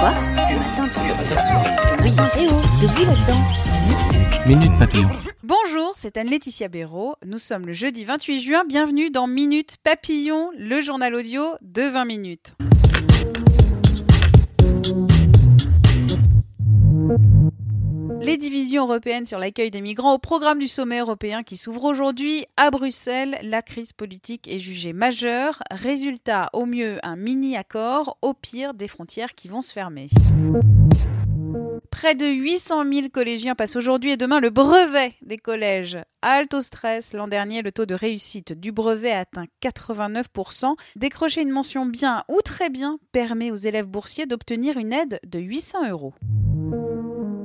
Quoi Ce matin, tu Eh oh, debout là-dedans. Minute Papillon. Bonjour, c'est Anne-Laetitia Béraud. Nous sommes le jeudi 28 juin. Bienvenue dans Minute Papillon, le journal audio de 20 minutes. Les divisions européennes sur l'accueil des migrants au programme du sommet européen qui s'ouvre aujourd'hui à Bruxelles. La crise politique est jugée majeure. Résultat, au mieux un mini-accord, au pire des frontières qui vont se fermer. Près de 800 000 collégiens passent aujourd'hui et demain le brevet des collèges. Alto stress, l'an dernier, le taux de réussite du brevet a atteint 89%. Décrocher une mention bien ou très bien permet aux élèves boursiers d'obtenir une aide de 800 euros.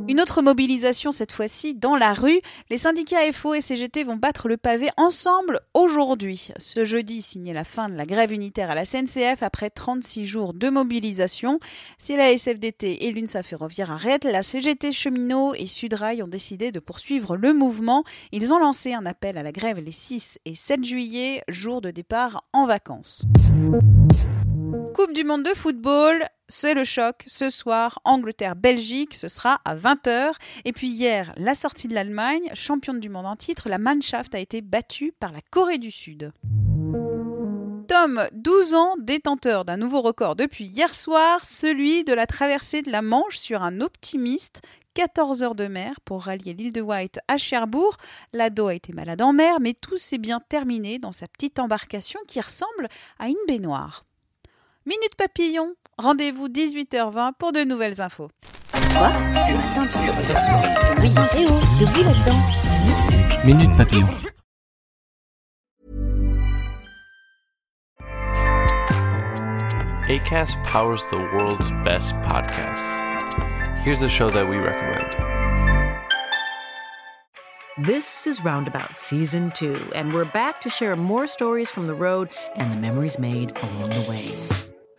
Une autre mobilisation cette fois-ci dans la rue. Les syndicats FO et CGT vont battre le pavé ensemble aujourd'hui. Ce jeudi signait la fin de la grève unitaire à la SNCF après 36 jours de mobilisation. Si la SFDT et l'UNSA ferroviaire arrêtent, la CGT cheminot et Sudrail ont décidé de poursuivre le mouvement. Ils ont lancé un appel à la grève les 6 et 7 juillet, jour de départ en vacances. Coupe du monde de football, c'est le choc. Ce soir, Angleterre-Belgique, ce sera à 20h. Et puis hier, la sortie de l'Allemagne, championne du monde en titre, la Mannschaft a été battue par la Corée du Sud. Tom, 12 ans, détenteur d'un nouveau record depuis hier soir, celui de la traversée de la Manche sur un optimiste 14 heures de mer pour rallier l'île de White à Cherbourg. L'ado a été malade en mer, mais tout s'est bien terminé dans sa petite embarcation qui ressemble à une baignoire. Minute Papillon, rendez-vous 18h20 pour de nouvelles infos. Quoi? Là-dedans? Minute Papillon. ACAST powers the world's best podcasts. Here's a show that we recommend. This is Roundabout Season 2, and we're back to share more stories from the road and the memories made along the way.